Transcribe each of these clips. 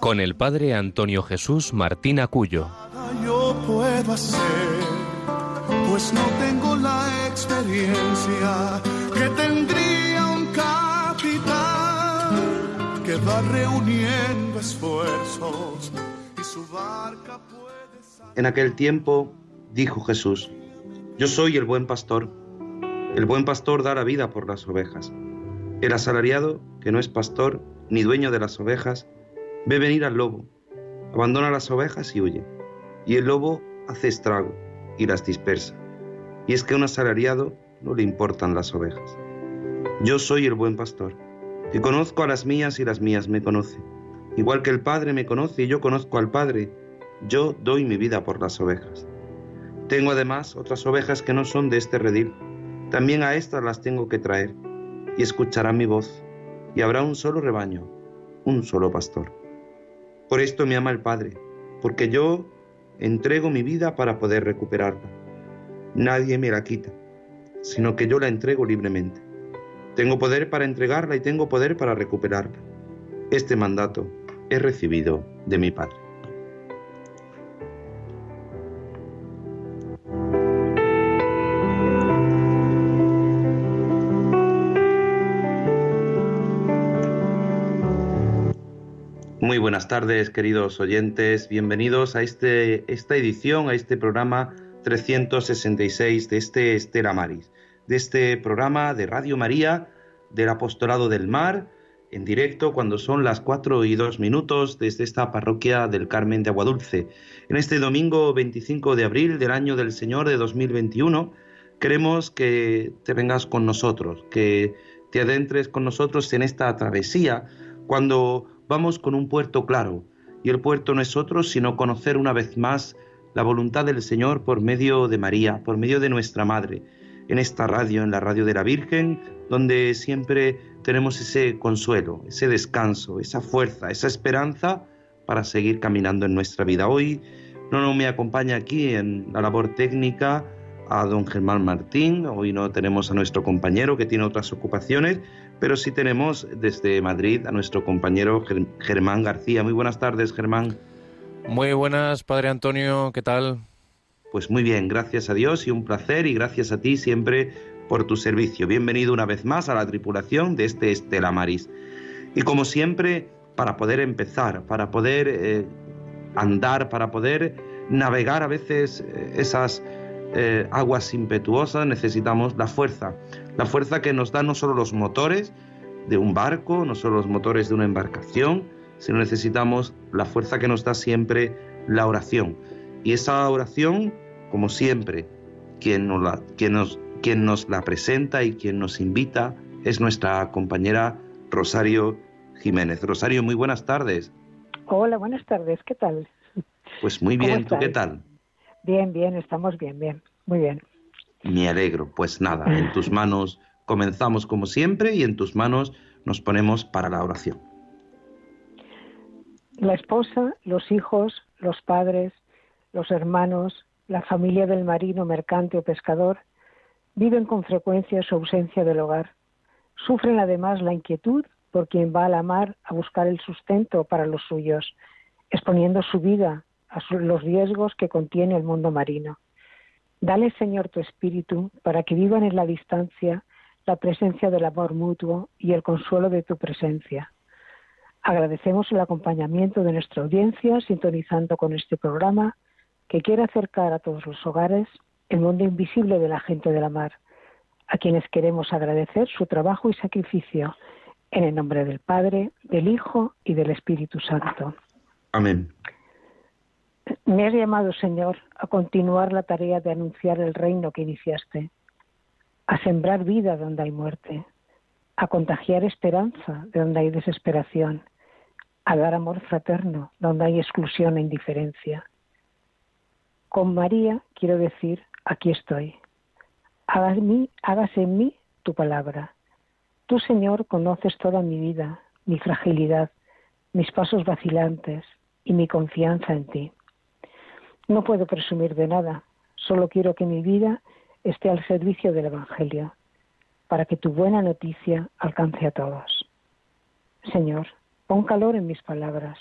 con el padre Antonio Jesús Martín Acuyo. Yo puedo hacer, pues no tengo la experiencia que tendría un capitán que va reuniendo esfuerzos y su barca puede salir. En aquel tiempo dijo Jesús, yo soy el buen pastor. El buen pastor da la vida por las ovejas. El asalariado, que no es pastor ni dueño de las ovejas, ve venir al lobo, abandona las ovejas y huye. Y el lobo hace estrago y las dispersa. Y es que a un asalariado no le importan las ovejas. Yo soy el buen pastor, que conozco a las mías y las mías me conocen. Igual que el Padre me conoce y yo conozco al Padre, yo doy mi vida por las ovejas. Tengo además otras ovejas que no son de este redil. También a estas las tengo que traer, y escucharán mi voz, y habrá un solo rebaño, un solo pastor. Por esto me ama el Padre, porque yo entrego mi vida para poder recuperarla. Nadie me la quita, sino que yo la entrego libremente. Tengo poder para entregarla y tengo poder para recuperarla. Este mandato he recibido de mi Padre. Tardes, queridos oyentes. Bienvenidos a este, esta edición, a este programa 366 de este Estela Maris, de este programa de Radio María del Apostolado del Mar, en directo cuando son las 4 y 2 minutos desde esta parroquia del Carmen de Aguadulce. En este domingo 25 de abril del año del Señor de 2021, queremos que te vengas con nosotros, que te adentres con nosotros en esta travesía cuando vamos con un puerto claro, y el puerto no es otro sino conocer una vez más la voluntad del Señor por medio de María, por medio de nuestra Madre, en esta radio, en la radio de la Virgen, donde siempre tenemos ese consuelo, ese descanso, esa fuerza, esa esperanza para seguir caminando en nuestra vida. Hoy no, no me acompaña aquí en la labor técnica a don Germán Martín, hoy no tenemos a nuestro compañero que tiene otras ocupaciones, pero sí tenemos desde Madrid a nuestro compañero Germán García. Muy buenas tardes, Germán. Muy buenas, Padre Antonio, ¿qué tal? Pues muy bien, gracias a Dios y un placer y gracias a ti siempre por tu servicio. Bienvenido una vez más a la tripulación de este Estela Maris. Y como siempre, para poder empezar, para poder eh, andar, para poder navegar a veces eh, esas eh, aguas impetuosas, necesitamos la fuerza. La fuerza que nos da no solo los motores de un barco, no solo los motores de una embarcación, sino necesitamos la fuerza que nos da siempre la oración. Y esa oración, como siempre, quien nos la, quien nos, quien nos la presenta y quien nos invita es nuestra compañera Rosario Jiménez. Rosario, muy buenas tardes. Hola, buenas tardes, ¿qué tal? Pues muy bien, ¿tú qué tal? Bien, bien, estamos bien, bien, muy bien. Me alegro, pues nada, en tus manos comenzamos como siempre y en tus manos nos ponemos para la oración. La esposa, los hijos, los padres, los hermanos, la familia del marino, mercante o pescador viven con frecuencia su ausencia del hogar. Sufren además la inquietud por quien va a la mar a buscar el sustento para los suyos, exponiendo su vida a los riesgos que contiene el mundo marino. Dale, Señor, tu espíritu para que vivan en la distancia la presencia del amor mutuo y el consuelo de tu presencia. Agradecemos el acompañamiento de nuestra audiencia sintonizando con este programa que quiere acercar a todos los hogares el mundo invisible de la gente de la mar, a quienes queremos agradecer su trabajo y sacrificio en el nombre del Padre, del Hijo y del Espíritu Santo. Amén. Me has llamado, Señor, a continuar la tarea de anunciar el reino que iniciaste, a sembrar vida donde hay muerte, a contagiar esperanza de donde hay desesperación, a dar amor fraterno donde hay exclusión e indiferencia. Con María quiero decir, aquí estoy. Hágase en mí tu palabra. Tú, Señor, conoces toda mi vida, mi fragilidad, mis pasos vacilantes y mi confianza en ti. No puedo presumir de nada, solo quiero que mi vida esté al servicio del Evangelio, para que tu buena noticia alcance a todos. Señor, pon calor en mis palabras,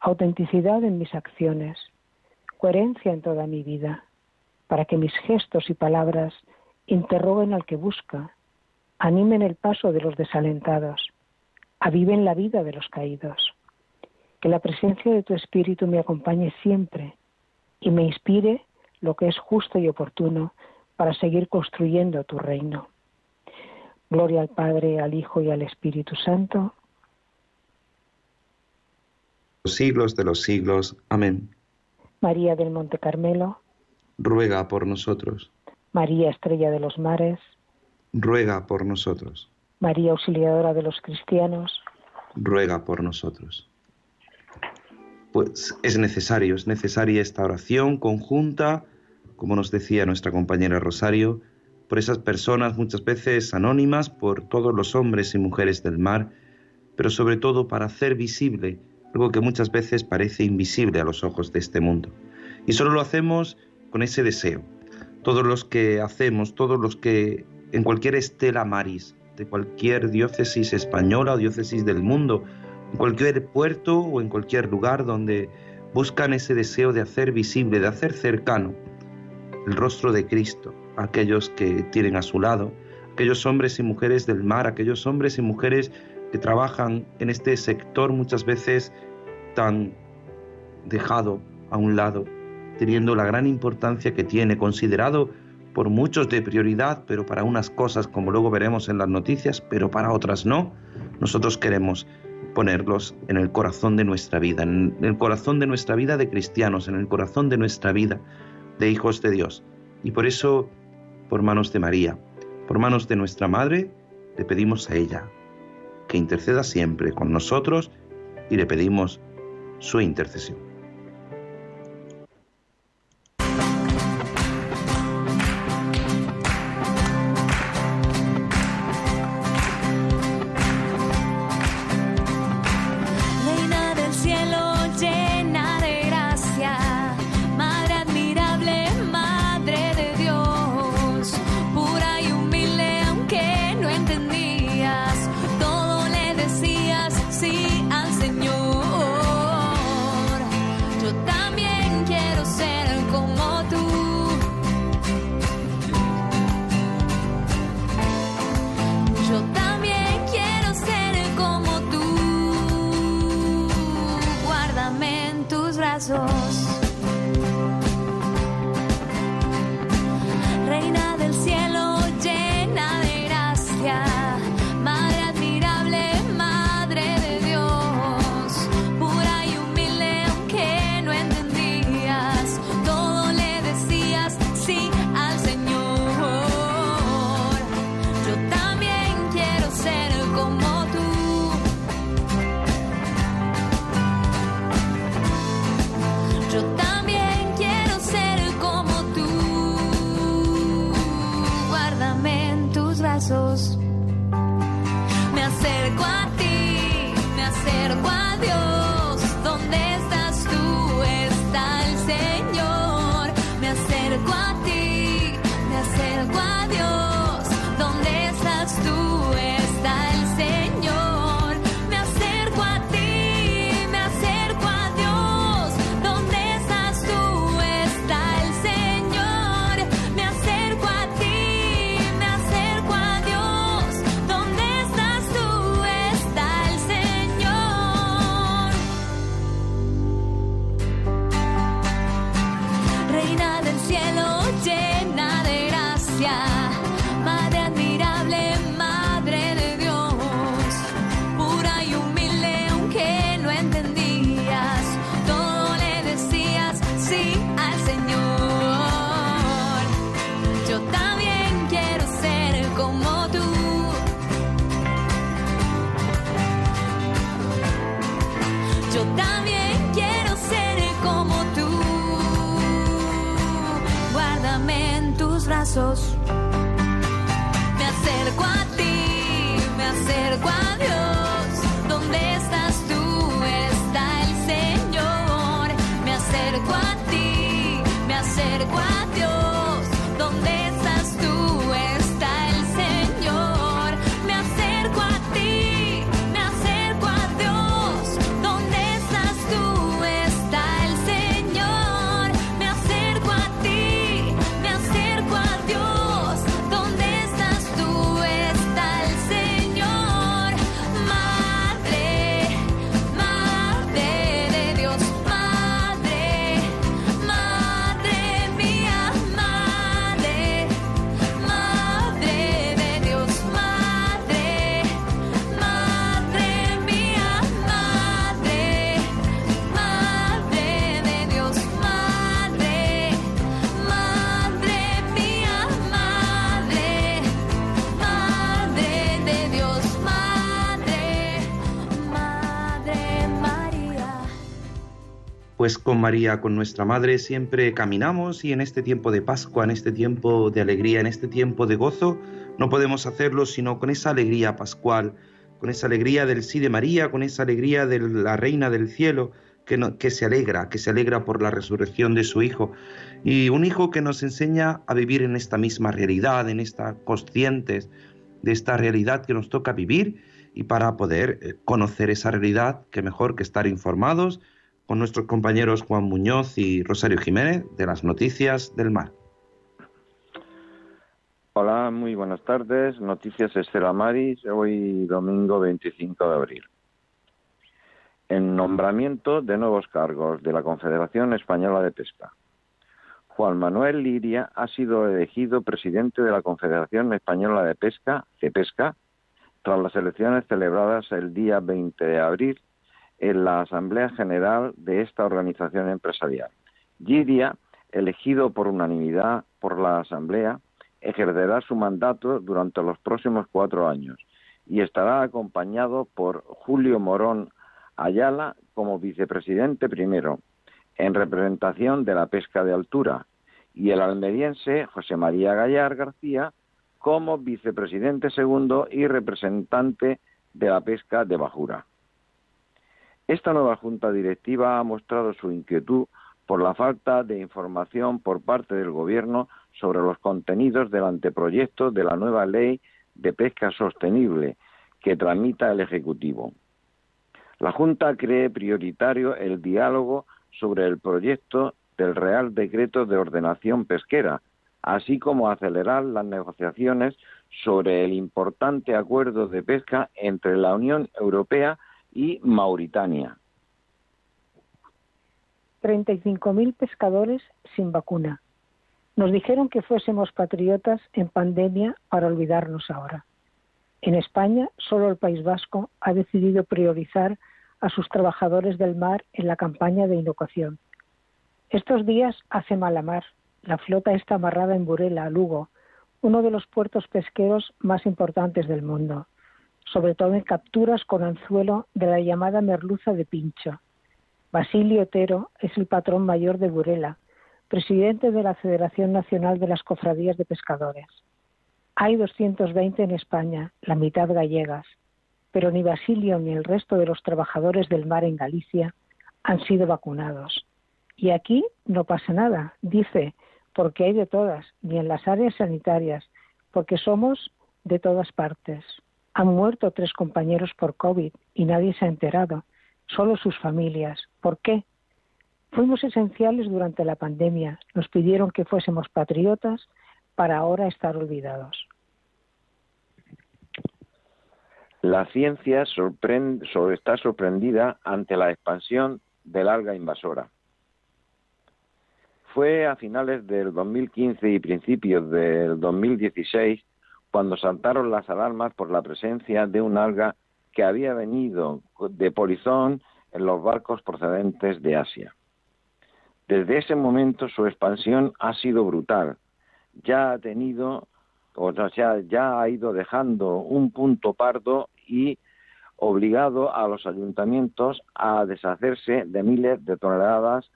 autenticidad en mis acciones, coherencia en toda mi vida, para que mis gestos y palabras interroguen al que busca, animen el paso de los desalentados, aviven la vida de los caídos. Que la presencia de tu Espíritu me acompañe siempre y me inspire lo que es justo y oportuno para seguir construyendo tu reino. Gloria al Padre, al Hijo y al Espíritu Santo. Los siglos de los siglos. Amén. María del Monte Carmelo. Ruega por nosotros. María Estrella de los Mares. Ruega por nosotros. María Auxiliadora de los Cristianos. Ruega por nosotros pues es necesario, es necesaria esta oración conjunta, como nos decía nuestra compañera Rosario, por esas personas muchas veces anónimas, por todos los hombres y mujeres del mar, pero sobre todo para hacer visible algo que muchas veces parece invisible a los ojos de este mundo. Y solo lo hacemos con ese deseo. Todos los que hacemos, todos los que en cualquier estela maris de cualquier diócesis española o diócesis del mundo, en cualquier puerto o en cualquier lugar donde buscan ese deseo de hacer visible, de hacer cercano el rostro de Cristo aquellos que tienen a su lado, aquellos hombres y mujeres del mar, aquellos hombres y mujeres que trabajan en este sector muchas veces tan dejado a un lado, teniendo la gran importancia que tiene, considerado por muchos de prioridad, pero para unas cosas, como luego veremos en las noticias, pero para otras no. Nosotros queremos ponerlos en el corazón de nuestra vida, en el corazón de nuestra vida de cristianos, en el corazón de nuestra vida de hijos de Dios. Y por eso, por manos de María, por manos de nuestra Madre, le pedimos a ella que interceda siempre con nosotros y le pedimos su intercesión. Me acerco a Pues con María, con nuestra Madre, siempre caminamos y en este tiempo de Pascua, en este tiempo de alegría, en este tiempo de gozo, no podemos hacerlo sino con esa alegría pascual, con esa alegría del sí de María, con esa alegría de la Reina del Cielo, que, que se alegra, que se alegra por la resurrección de su Hijo. Y un Hijo que nos enseña a vivir en esta misma realidad, en esta conscientes de esta realidad que nos toca vivir y para poder eh, conocer esa realidad, que mejor que estar informados, con nuestros compañeros Juan Muñoz y Rosario Jiménez de las Noticias del Mar. Hola, muy buenas tardes. Noticias Estela Maris, hoy domingo 25 de abril. En nombramiento de nuevos cargos de la Confederación Española de Pesca. Juan Manuel Liria ha sido elegido presidente de la Confederación Española de Pesca, CEPESCA, tras las elecciones celebradas el día 20 de abril en la Asamblea General de esta organización empresarial. Giria, elegido por unanimidad por la Asamblea, ejercerá su mandato durante los próximos cuatro años y estará acompañado por Julio Morón Ayala como vicepresidente primero, en representación de la pesca de altura, y el almeriense José María Gallar García como vicepresidente segundo y representante de la pesca de bajura. Esta nueva Junta Directiva ha mostrado su inquietud por la falta de información por parte del Gobierno sobre los contenidos del anteproyecto de la nueva Ley de Pesca Sostenible que tramita el Ejecutivo. La Junta cree prioritario el diálogo sobre el proyecto del Real Decreto de Ordenación Pesquera, así como acelerar las negociaciones sobre el importante acuerdo de pesca entre la Unión Europea y Mauritania. 35.000 pescadores sin vacuna. Nos dijeron que fuésemos patriotas en pandemia para olvidarnos ahora. En España, solo el País Vasco ha decidido priorizar a sus trabajadores del mar en la campaña de inocuación. Estos días hace mala mar. La flota está amarrada en Burela, Lugo, uno de los puertos pesqueros más importantes del mundo sobre todo en capturas con anzuelo de la llamada merluza de pincho. Basilio Otero es el patrón mayor de Burela, presidente de la Federación Nacional de las Cofradías de Pescadores. Hay 220 en España, la mitad gallegas, pero ni Basilio ni el resto de los trabajadores del mar en Galicia han sido vacunados. Y aquí no pasa nada, dice, porque hay de todas, ni en las áreas sanitarias, porque somos de todas partes. Han muerto tres compañeros por COVID y nadie se ha enterado, solo sus familias. ¿Por qué? Fuimos esenciales durante la pandemia, nos pidieron que fuésemos patriotas para ahora estar olvidados. La ciencia está sorprendida ante la expansión del alga invasora. Fue a finales del 2015 y principios del 2016 cuando saltaron las alarmas por la presencia de un alga que había venido de polizón en los barcos procedentes de Asia. Desde ese momento su expansión ha sido brutal. Ya ha tenido, o sea, ya ha ido dejando un punto pardo y obligado a los ayuntamientos a deshacerse de miles de toneladas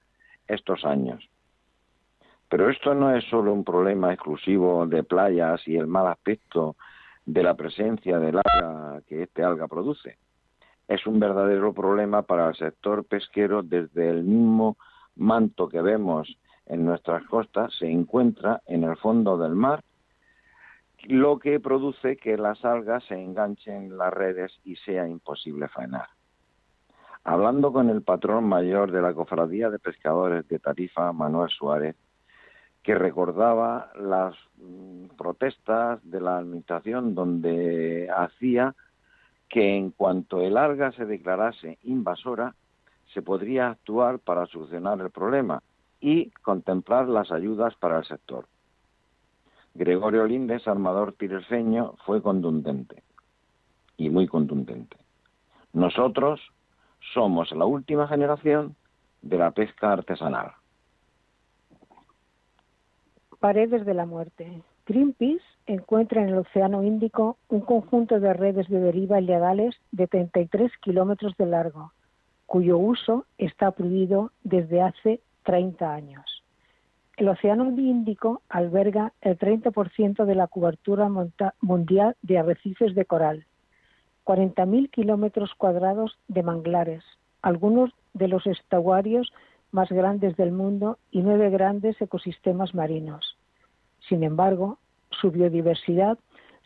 estos años. Pero esto no es solo un problema exclusivo de playas y el mal aspecto de la presencia del alga que este alga produce. Es un verdadero problema para el sector pesquero desde el mismo manto que vemos en nuestras costas se encuentra en el fondo del mar, lo que produce que las algas se enganchen en las redes y sea imposible faenar. Hablando con el patrón mayor de la Cofradía de Pescadores de Tarifa, Manuel Suárez, que recordaba las mm, protestas de la administración donde hacía que en cuanto el alga se declarase invasora, se podría actuar para solucionar el problema y contemplar las ayudas para el sector. Gregorio Lindes, armador tireseño, fue contundente y muy contundente. Nosotros somos la última generación de la pesca artesanal. Paredes de la muerte. Greenpeace encuentra en el Océano Índico un conjunto de redes de deriva ilegales de 33 kilómetros de largo, cuyo uso está prohibido desde hace 30 años. El Océano Índico alberga el 30% de la cobertura mundial de arrecifes de coral, 40.000 kilómetros cuadrados de manglares, algunos de los estuarios más grandes del mundo y nueve grandes ecosistemas marinos. Sin embargo, su biodiversidad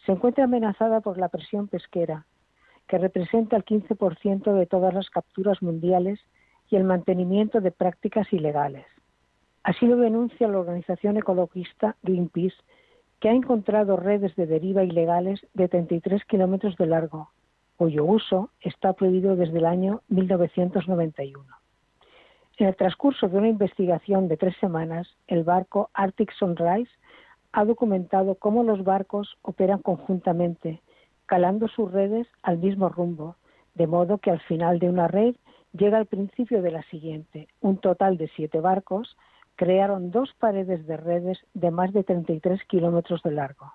se encuentra amenazada por la presión pesquera, que representa el 15% de todas las capturas mundiales y el mantenimiento de prácticas ilegales. Así lo denuncia la organización ecologista Greenpeace, que ha encontrado redes de deriva ilegales de 33 kilómetros de largo, cuyo uso está prohibido desde el año 1991. En el transcurso de una investigación de tres semanas, el barco Arctic Sunrise ha documentado cómo los barcos operan conjuntamente, calando sus redes al mismo rumbo, de modo que al final de una red llega al principio de la siguiente. Un total de siete barcos crearon dos paredes de redes de más de 33 kilómetros de largo.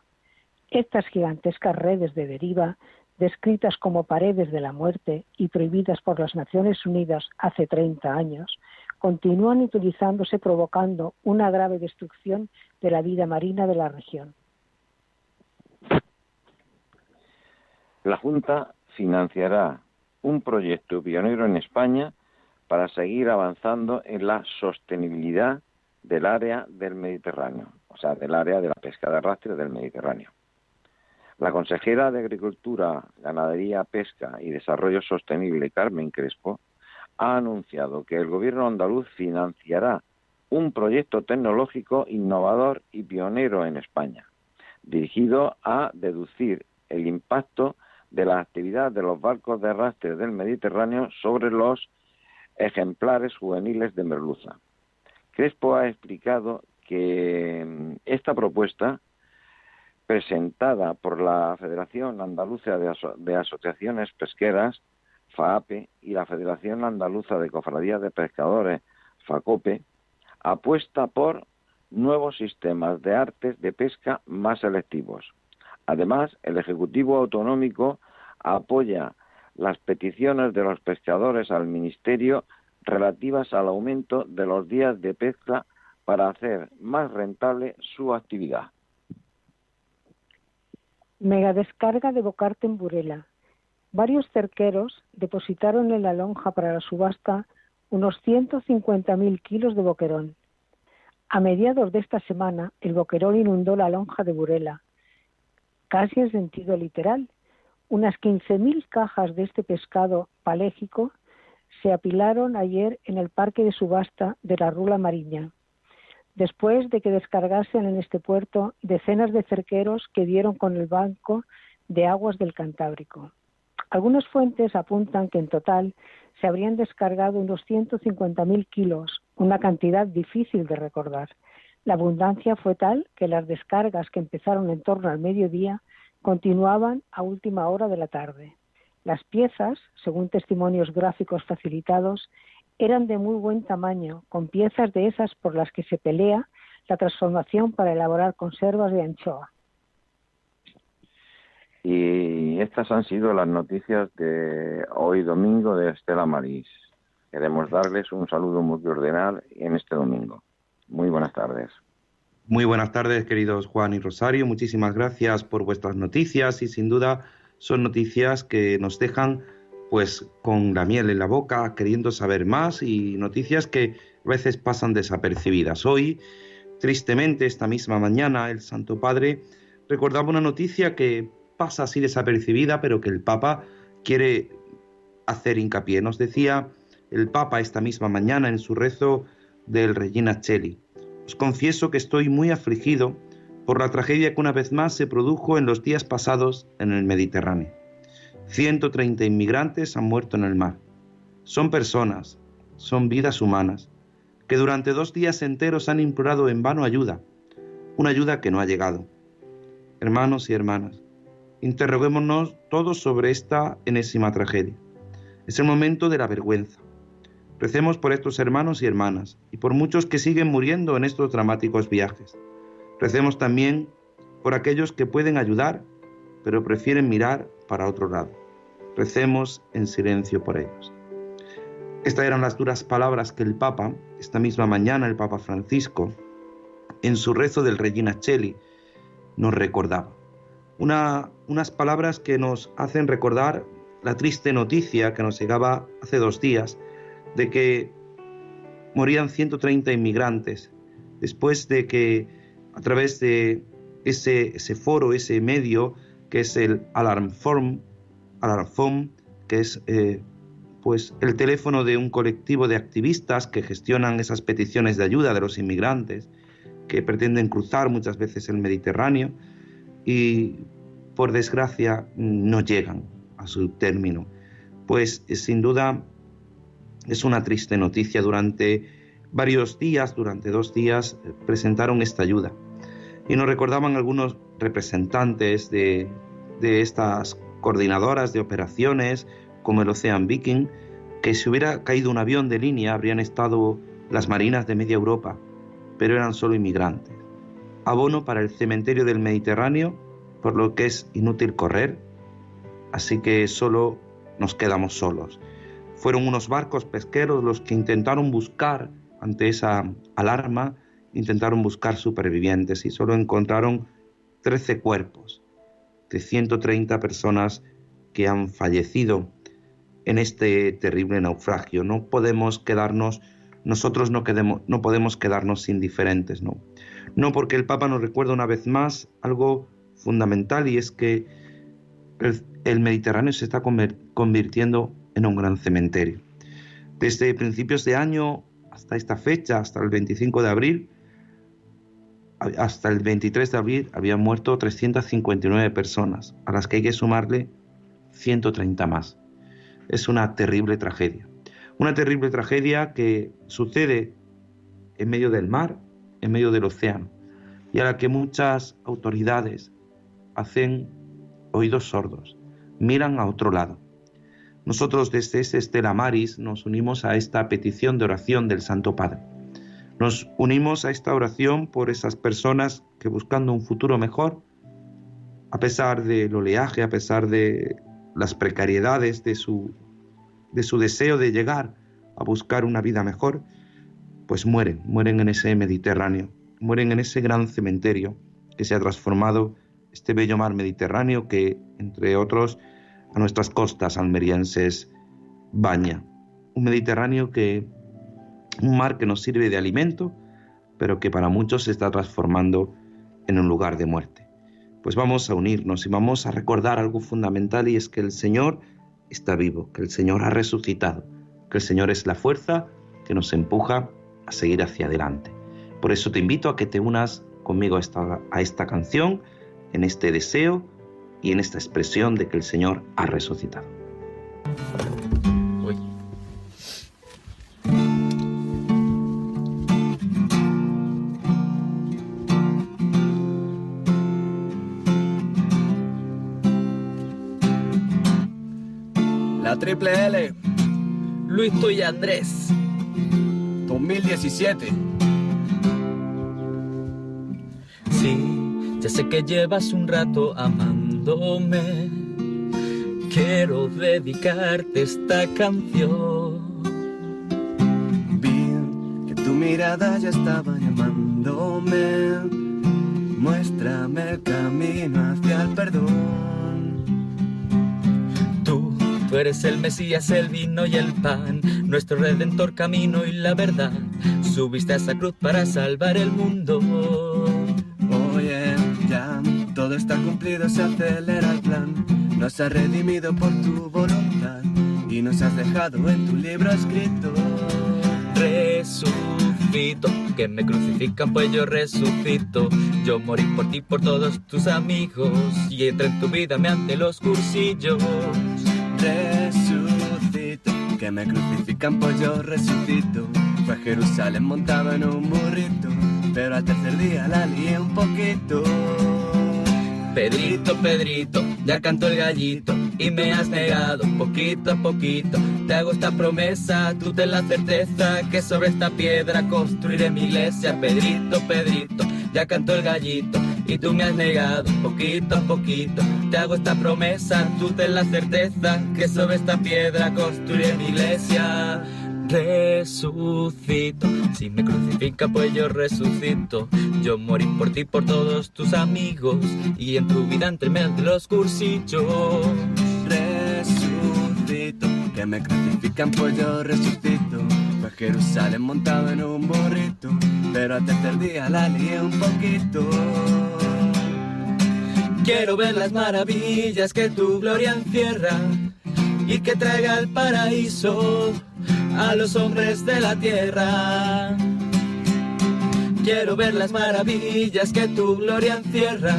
Estas gigantescas redes de deriva descritas como paredes de la muerte y prohibidas por las Naciones Unidas hace 30 años, continúan utilizándose provocando una grave destrucción de la vida marina de la región. La Junta financiará un proyecto pionero en España para seguir avanzando en la sostenibilidad del área del Mediterráneo, o sea, del área de la pesca de arrastre del Mediterráneo. La consejera de Agricultura, Ganadería, Pesca y Desarrollo Sostenible, Carmen Crespo, ha anunciado que el gobierno andaluz financiará un proyecto tecnológico innovador y pionero en España, dirigido a deducir el impacto de la actividad de los barcos de arrastre del Mediterráneo sobre los ejemplares juveniles de merluza. Crespo ha explicado que mm, esta propuesta presentada por la Federación Andaluza de, Asociaciones Pesqueras, FAAPE, y la Federación Andaluza de Cofradías de Pescadores, FACOPE, apuesta por nuevos sistemas de artes de pesca más selectivos. Además, el Ejecutivo Autonómico apoya las peticiones de los pescadores al Ministerio relativas al aumento de los días de pesca para hacer más rentable su actividad. Megadescarga de Bocarte en Burela. Varios cerqueros depositaron en la lonja para la subasta unos 150.000 kilos de boquerón. A mediados de esta semana, el boquerón inundó la lonja de Burela, casi en sentido literal. Unas 15.000 cajas de este pescado palégico se apilaron ayer en el parque de subasta de la Rula Mariña después de que descargasen en este puerto decenas de cerqueros que dieron con el banco de aguas del Cantábrico. Algunas fuentes apuntan que en total se habrían descargado unos 150.000 kilos, una cantidad difícil de recordar. La abundancia fue tal que las descargas que empezaron en torno al mediodía continuaban a última hora de la tarde. Las piezas, según testimonios gráficos facilitados, eran de muy buen tamaño, con piezas de esas por las que se pelea la transformación para elaborar conservas de anchoa. Y estas han sido las noticias de hoy domingo de Estela Marís. Queremos darles un saludo muy cordial en este domingo. Muy buenas tardes. Muy buenas tardes, queridos Juan y Rosario. Muchísimas gracias por vuestras noticias y sin duda son noticias que nos dejan pues con la miel en la boca, queriendo saber más y noticias que a veces pasan desapercibidas. Hoy, tristemente, esta misma mañana, el Santo Padre recordaba una noticia que pasa así desapercibida, pero que el Papa quiere hacer hincapié. Nos decía el Papa esta misma mañana en su rezo del Regina Cheli. Os confieso que estoy muy afligido por la tragedia que una vez más se produjo en los días pasados en el Mediterráneo. 130 inmigrantes han muerto en el mar. Son personas, son vidas humanas, que durante dos días enteros han implorado en vano ayuda, una ayuda que no ha llegado. Hermanos y hermanas, interroguémonos todos sobre esta enésima tragedia. Es el momento de la vergüenza. Recemos por estos hermanos y hermanas y por muchos que siguen muriendo en estos dramáticos viajes. Recemos también por aquellos que pueden ayudar, pero prefieren mirar para otro lado. Recemos en silencio por ellos. Estas eran las duras palabras que el Papa, esta misma mañana el Papa Francisco, en su rezo del Regina Cheli, nos recordaba. Unas palabras que nos hacen recordar la triste noticia que nos llegaba hace dos días de que morían 130 inmigrantes. Después de que a través de ese, foro, ese medio que es el Alarmform, Alarmform que es eh, pues el teléfono de un colectivo de activistas que gestionan esas peticiones de ayuda de los inmigrantes que pretenden cruzar muchas veces el Mediterráneo y por desgracia no llegan a su término. Pues eh, sin duda es una triste noticia. Durante varios días, durante dos días, eh, presentaron esta ayuda y nos recordaban algunos representantes de, de estas coordinadoras de operaciones como el Ocean Viking, que si hubiera caído un avión de línea habrían estado las marinas de media Europa, pero eran solo inmigrantes. Abono para el cementerio del Mediterráneo, por lo que es inútil correr, así que solo nos quedamos solos. Fueron unos barcos pesqueros los que intentaron buscar, ante esa alarma, intentaron buscar supervivientes y solo encontraron 13 cuerpos de 130 personas que han fallecido en este terrible naufragio. No podemos quedarnos, nosotros no, no podemos quedarnos indiferentes, ¿no? No porque el Papa nos recuerda una vez más algo fundamental y es que el, Mediterráneo se está convirtiendo en un gran cementerio. Desde principios de año hasta esta fecha, hasta el 25 de abril, hasta el 23 de abril habían muerto 359 personas, a las que hay que sumarle 130 más. Es una terrible tragedia. Una terrible tragedia que sucede en medio del mar, en medio del océano, y a la que muchas autoridades hacen oídos sordos, miran a otro lado. Nosotros desde este Estela Maris nos unimos a esta petición de oración del Santo Padre. Nos unimos a esta oración por esas personas que buscando un futuro mejor, a pesar del oleaje, a pesar de las precariedades de su, de su deseo de llegar a buscar una vida mejor, pues mueren, mueren en ese Mediterráneo, mueren en ese gran cementerio que se ha transformado este bello mar Mediterráneo que, entre otros, a nuestras costas almerienses baña. Un Mediterráneo que, un mar que nos sirve de alimento, pero que para muchos se está transformando en un lugar de muerte. Pues vamos a unirnos y vamos a recordar algo fundamental y es que el Señor está vivo, que el Señor ha resucitado, que el Señor es la fuerza que nos empuja a seguir hacia adelante. Por eso te invito a que te unas conmigo a esta, a esta canción en este deseo y en esta expresión de que el Señor ha resucitado. La triple L, Luis y Andrés, 2017. Ya sé que llevas un rato amando llamándome. Quiero dedicarte esta canción. Vi que tu mirada ya estaba llamándome. Muéstrame el camino hacia el perdón. Eres el Mesías, el vino y el pan, nuestro redentor camino y la verdad. Subiste a esa cruz para salvar el mundo. Oye, ya todo está cumplido, se acelera el plan. Nos has redimido por tu voluntad y nos has dejado en tu libro escrito. Resucito, que me crucifican pues yo resucito. Yo morí por ti, por todos tus amigos y entré en tu vida mediante los cursillos. Resucito, que me crucifican pues yo resucito. Fue a Jerusalén montado en un burrito, pero al tercer día la lié un poquito. Pedrito, Pedrito, ya canto el gallito y me has negado poquito a poquito. Te hago esta promesa, tú ten la certeza que sobre esta piedra construiré mi iglesia. Pedrito, Pedrito, ya canto el gallito y tú me has negado poquito a poquito. Te hago esta promesa, tú ten la certeza que sobre esta piedra construiré mi iglesia resucito. Si me crucifica, pues yo resucito. Yo morí por ti, por todos tus amigos. Y en tu vida entre medio los cursillos. Resucito, que me crucifican, pues yo resucito. Fue a Jerusalén montado en un burrito, pero al tercer día la lié un poquito. Quiero ver las maravillas que tu gloria encierra y que traiga el paraíso a los hombres de la tierra. Quiero ver las maravillas que tu gloria encierra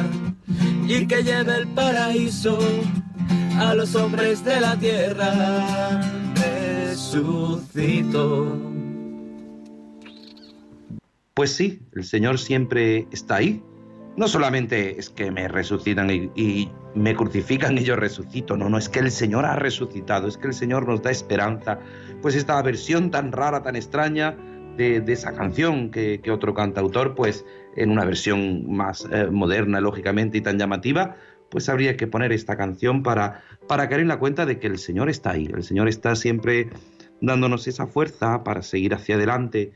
y que lleve el paraíso a los hombres de la tierra. Resucito. Pues sí, el Señor siempre está ahí. No solamente es que me resucitan y, me crucifican y yo resucito, no, no, es que el Señor ha resucitado, es que el Señor nos da esperanza. Pues esta versión tan rara, tan extraña de, de esa canción que, que, otro cantautor, pues en una versión más eh, moderna, lógicamente, y tan llamativa, pues habría que poner esta canción para, para caer en la cuenta de que el Señor está ahí, el Señor está siempre dándonos esa fuerza para seguir hacia adelante,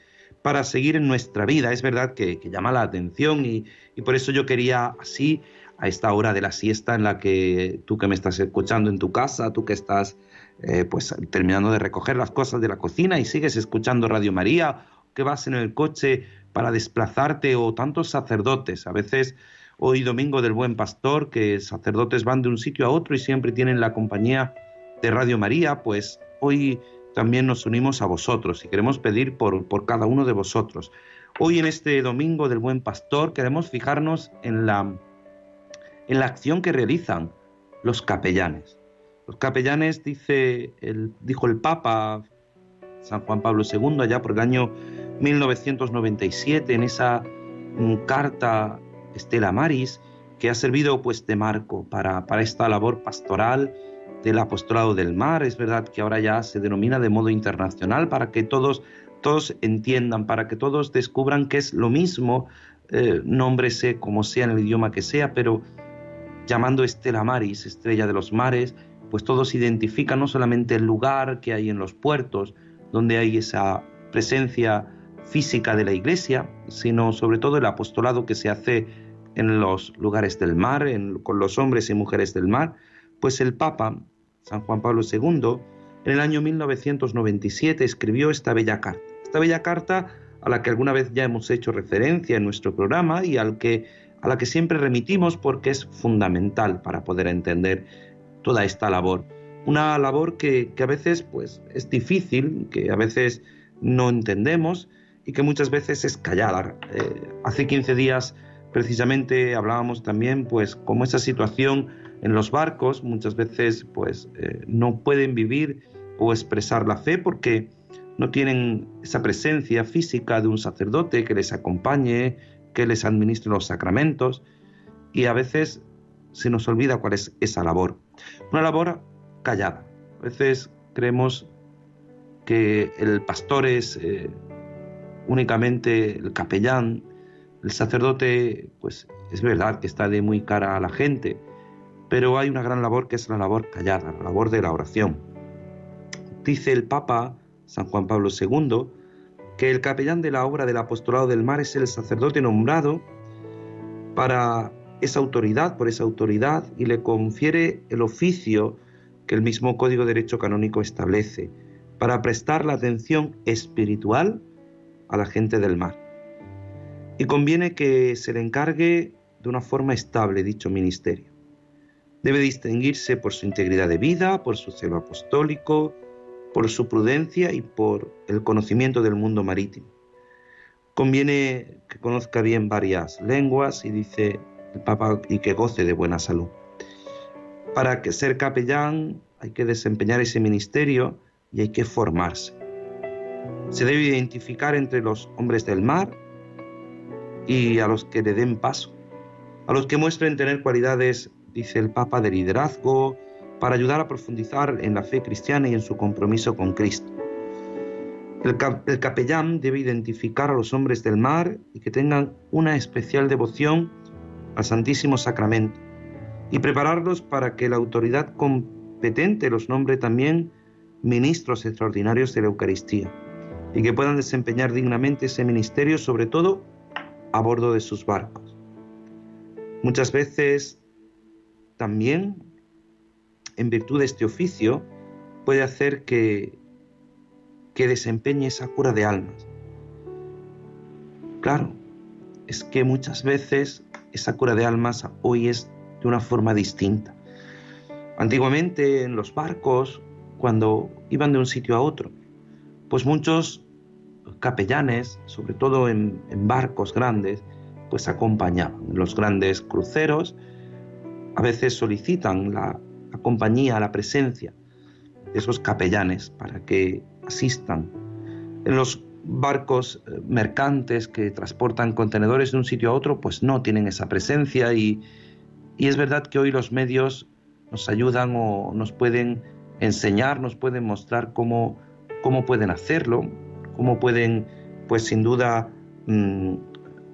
para seguir en nuestra vida. Es verdad que, llama la atención y, y, por eso yo quería así, a esta hora de la siesta en la que tú que me estás escuchando en tu casa, tú que estás eh, pues terminando de recoger las cosas de la cocina y sigues escuchando Radio María, que vas en el coche para desplazarte o tantos sacerdotes. A veces hoy domingo del Buen Pastor, que sacerdotes van de un sitio a otro y siempre tienen la compañía de Radio María, pues hoy también nos unimos a vosotros y queremos pedir por, por cada uno de vosotros. Hoy en este domingo del Buen Pastor queremos fijarnos en la, en la acción que realizan los capellanes. Los capellanes, dice dijo el Papa San Juan Pablo II allá por el año 1997 en esa mm, carta Estela Maris que ha servido pues de marco para, para esta labor pastoral del apostolado del mar. Es verdad que ahora ya se denomina de modo internacional para que todos, todos entiendan, para que todos descubran que es lo mismo, eh, como sea en el idioma que sea, pero llamando Estela Maris, estrella de los mares, pues todos identifican no solamente el lugar que hay en los puertos, donde hay esa presencia física de la iglesia, sino sobre todo el apostolado que se hace en los lugares del mar, con los hombres y mujeres del mar, pues el Papa, San Juan Pablo II, en el año 1997 escribió esta bella carta. Esta bella carta a la que alguna vez ya hemos hecho referencia en nuestro programa y al que, a la que siempre remitimos porque es fundamental para poder entender toda esta labor. Una labor que, que a veces pues, es difícil, que a veces no entendemos y que muchas veces es callada. Eh, hace 15 días precisamente hablábamos también pues como esa situación en los barcos muchas veces pues eh, no pueden vivir o expresar la fe porque no tienen esa presencia física de un sacerdote que les acompañe, que les administre los sacramentos y a veces se nos olvida cuál es esa labor. Una labor callada. A veces creemos que el pastor es eh, únicamente el capellán, el sacerdote, pues es verdad que está de muy cara a la gente, pero hay una gran labor que es la labor callada, la labor de la oración. Dice el Papa San Juan Pablo II que el capellán de la obra del apostolado del mar es el sacerdote nombrado para esa autoridad, por esa autoridad, y le confiere el oficio que el mismo Código de Derecho Canónico establece, para prestar la atención espiritual a la gente del mar. Y conviene que se le encargue de una forma estable dicho ministerio. Debe distinguirse por su integridad de vida, por su celo apostólico, por su prudencia y por el conocimiento del mundo marítimo. Conviene que conozca bien varias lenguas y dice el Papa y que goce de buena salud. Para que ser capellán hay que desempeñar ese ministerio y hay que formarse. Se debe identificar entre los hombres del mar y a los que le den paso, a los que muestren tener cualidades, dice el Papa, de liderazgo, para ayudar a profundizar en la fe cristiana y en su compromiso con Cristo. El, el, capellán debe identificar a los hombres del mar y que tengan una especial devoción al Santísimo Sacramento y prepararlos para que la autoridad competente los nombre también ministros extraordinarios de la Eucaristía y que puedan desempeñar dignamente ese ministerio, sobre todo a bordo de sus barcos. Muchas veces también, en virtud de este oficio, puede hacer que, que desempeñe esa cura de almas. Claro, es que muchas veces esa cura de almas hoy es de una forma distinta. Antiguamente en los barcos, cuando iban de un sitio a otro, pues muchos capellanes, sobre todo en, barcos grandes, pues acompañaban. Los grandes cruceros a veces solicitan la, compañía, la presencia de esos capellanes para que asistan. En los barcos eh, mercantes que transportan contenedores de un sitio a otro, pues no tienen esa presencia y, y es verdad que hoy los medios nos ayudan o nos pueden enseñar, nos pueden mostrar cómo, cómo pueden hacerlo, cómo pueden, pues sin duda, mm,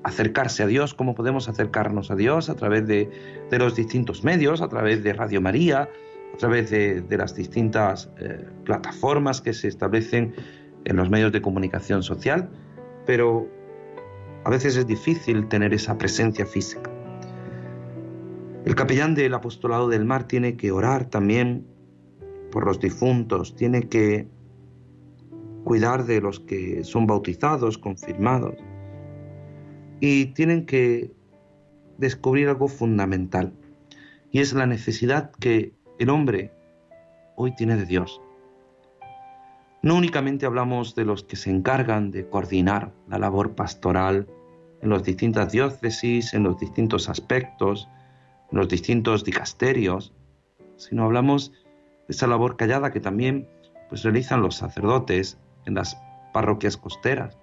acercarse a Dios, cómo podemos acercarnos a Dios a través de, los distintos medios, a través de Radio María, a través de, de las distintas eh, plataformas que se establecen en los medios de comunicación social, pero a veces es difícil tener esa presencia física. El capellán del apostolado del mar tiene que orar también por los difuntos, tiene que cuidar de los que son bautizados, confirmados, y tienen que descubrir algo fundamental, y es la necesidad que el hombre hoy tiene de Dios. No únicamente hablamos de los que se encargan de coordinar la labor pastoral en las distintas diócesis, en los distintos aspectos, en los distintos dicasterios, sino hablamos esa labor callada que también pues, realizan los sacerdotes en las parroquias costeras,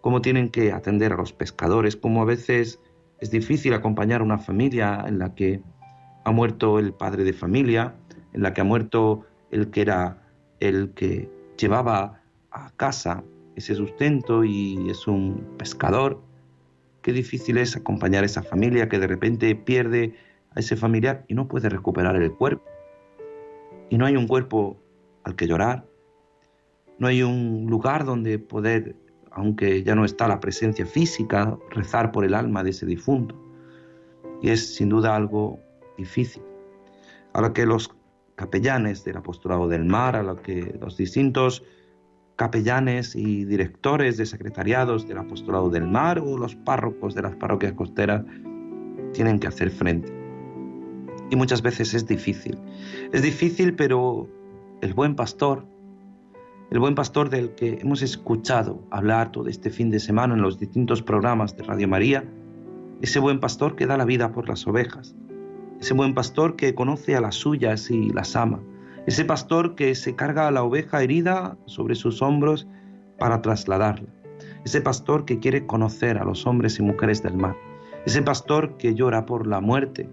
cómo tienen que atender a los pescadores, cómo a veces es difícil acompañar a una familia en la que ha muerto el padre de familia, en la que ha muerto el que era el que llevaba a casa ese sustento y es un pescador. Qué difícil es acompañar a esa familia que de repente pierde a ese familiar y no puede recuperar el cuerpo y no hay un cuerpo al que llorar, no hay un lugar donde poder, aunque ya no está la presencia física, rezar por el alma de ese difunto. Y es sin duda algo difícil. A lo que los capellanes del apostolado del mar, a lo que los distintos capellanes y directores de secretariados del apostolado del mar o los párrocos de las parroquias costeras tienen que hacer frente y muchas veces es difícil. Es difícil, pero el buen pastor, el buen pastor del que hemos escuchado hablar todo este fin de semana en los distintos programas de Radio María, ese buen pastor que da la vida por las ovejas, ese buen pastor que conoce a las suyas y las ama, ese pastor que se carga a la oveja herida sobre sus hombros para trasladarla, ese pastor que quiere conocer a los hombres y mujeres del mar, ese pastor que llora por la muerte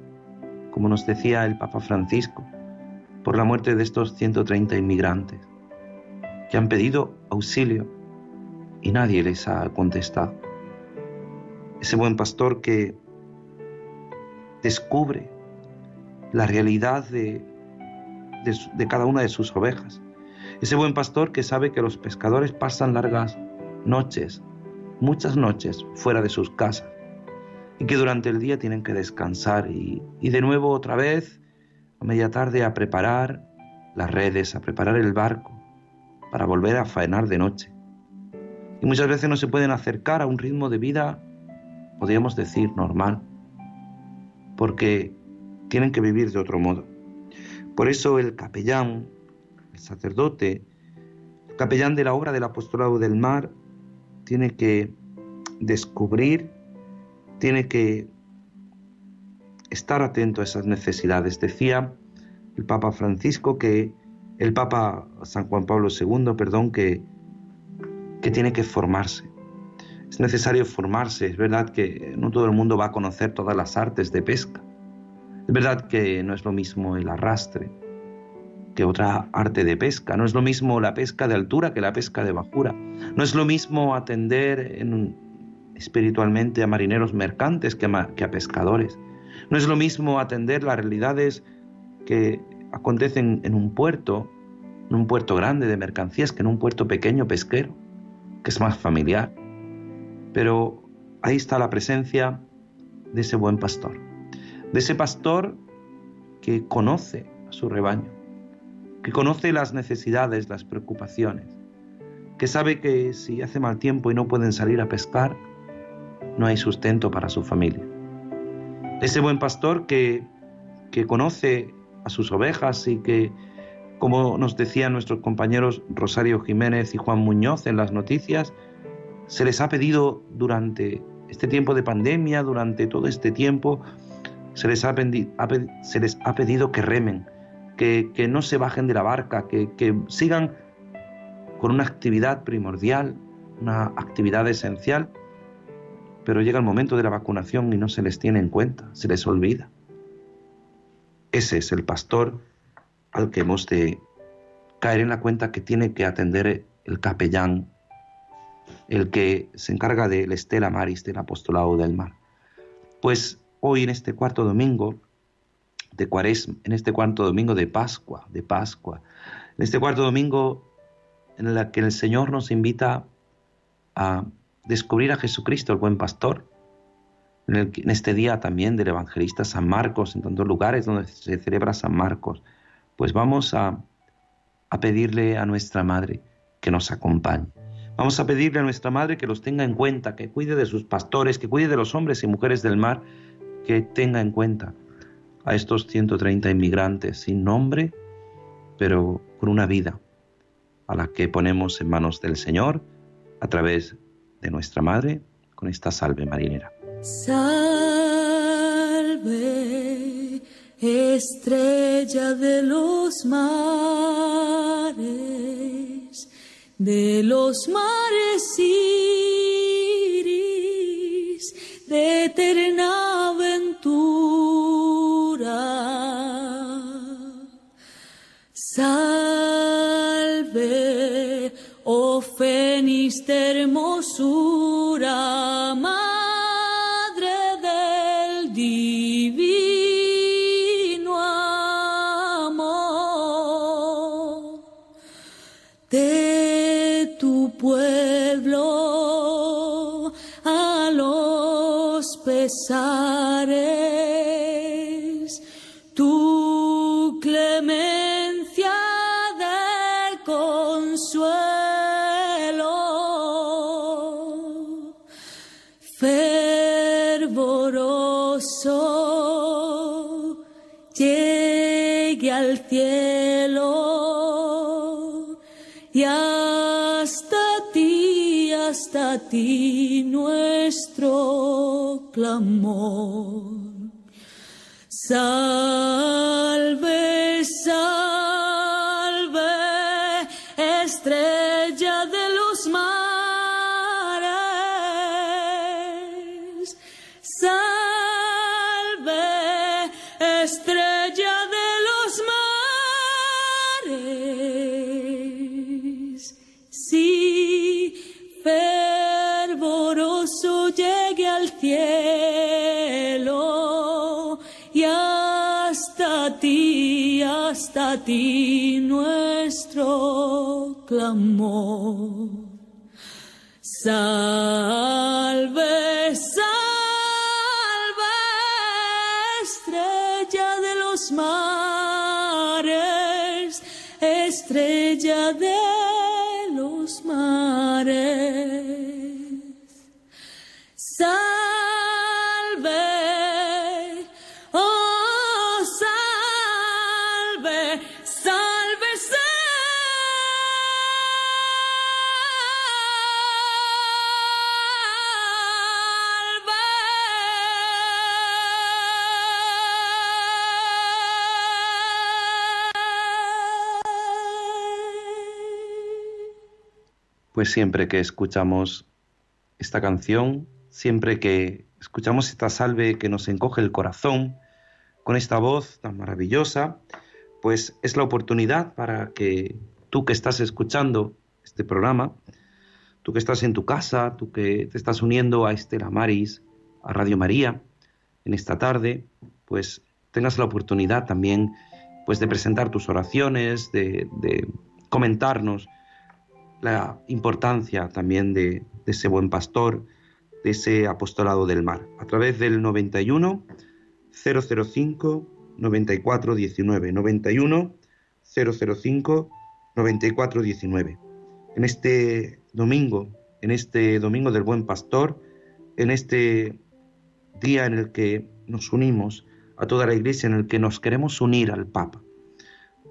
como nos decía el Papa Francisco, por la muerte de estos 130 inmigrantes, que han pedido auxilio y nadie les ha contestado. Ese buen pastor que descubre la realidad de, de, cada una de sus ovejas. Ese buen pastor que sabe que los pescadores pasan largas noches, muchas noches, fuera de sus casas y que durante el día tienen que descansar y, y de nuevo otra vez a media tarde a preparar las redes, a preparar el barco para volver a faenar de noche. Y muchas veces no se pueden acercar a un ritmo de vida, podríamos decir, normal, porque tienen que vivir de otro modo. Por eso el capellán, el sacerdote, el capellán de la obra del apostolado del mar, tiene que descubrir, tiene que estar atento a esas necesidades. Decía el Papa Francisco que el Papa San Juan Pablo II, perdón, que, que tiene que formarse. Es necesario formarse. Es verdad que no todo el mundo va a conocer todas las artes de pesca. Es verdad que no es lo mismo el arrastre que otra arte de pesca. No es lo mismo la pesca de altura que la pesca de bajura. No es lo mismo atender espiritualmente a marineros mercantes que que a pescadores. No es lo mismo atender las realidades que acontecen en un puerto, en un puerto grande de mercancías, que en un puerto pequeño pesquero, que es más familiar. Pero ahí está la presencia de ese buen pastor, de ese pastor que conoce a su rebaño, que conoce las necesidades, las preocupaciones, que sabe que si hace mal tiempo y no pueden salir a pescar, no hay sustento para su familia. Ese buen pastor que, que conoce a sus ovejas y que, como nos decían nuestros compañeros Rosario Jiménez y Juan Muñoz en las noticias, se les ha pedido durante este tiempo de pandemia, durante todo este tiempo, se les ha, pedido que remen, que, no se bajen de la barca, que sigan con una actividad primordial, una actividad esencial, pero llega el momento de la vacunación y no se les tiene en cuenta, se les olvida. Ese es el pastor al que hemos de caer en la cuenta que tiene que atender el capellán, el que se encarga del Estela Maris del apostolado del mar. Pues hoy en este cuarto domingo de Cuaresma, en este cuarto domingo de Pascua, de Pascua, en este cuarto domingo en el que el Señor nos invita a descubrir a Jesucristo, el buen pastor, en, este día también del evangelista San Marcos, en tantos lugares donde se celebra San Marcos, pues vamos a, a pedirle a nuestra Madre que nos acompañe. Vamos a pedirle a nuestra Madre que los tenga en cuenta, que cuide de sus pastores, que cuide de los hombres y mujeres del mar, que tenga en cuenta a estos 130 inmigrantes sin nombre, pero con una vida a la que ponemos en manos del Señor a través de nuestra Madre con esta salve marinera. Salve, estrella de los mares, de los mares iris, de eterna aventura. Salve, oh fénix de hermosura. Tu clemencia de consuelo, fervoroso, llegue al cielo y ti, hasta ti nuestro clamor. Salve, hasta ti nuestro clamor. Salve, Siempre que escuchamos esta canción, siempre que escuchamos esta salve que nos encoge el corazón, con esta voz tan maravillosa, pues es la oportunidad para que tú que estás escuchando este programa, tú que estás en tu casa, tú que te estás uniendo a Estela Maris, a Radio María, en esta tarde, pues tengas la oportunidad también pues de presentar tus oraciones, de comentarnos la importancia también de, de, ese buen pastor, de ese apostolado del mar, a través del 91 005 94 19, 91 005 94 19. En este domingo, en este domingo del buen pastor, en este día en el que nos unimos a toda la iglesia, en el que nos queremos unir al Papa.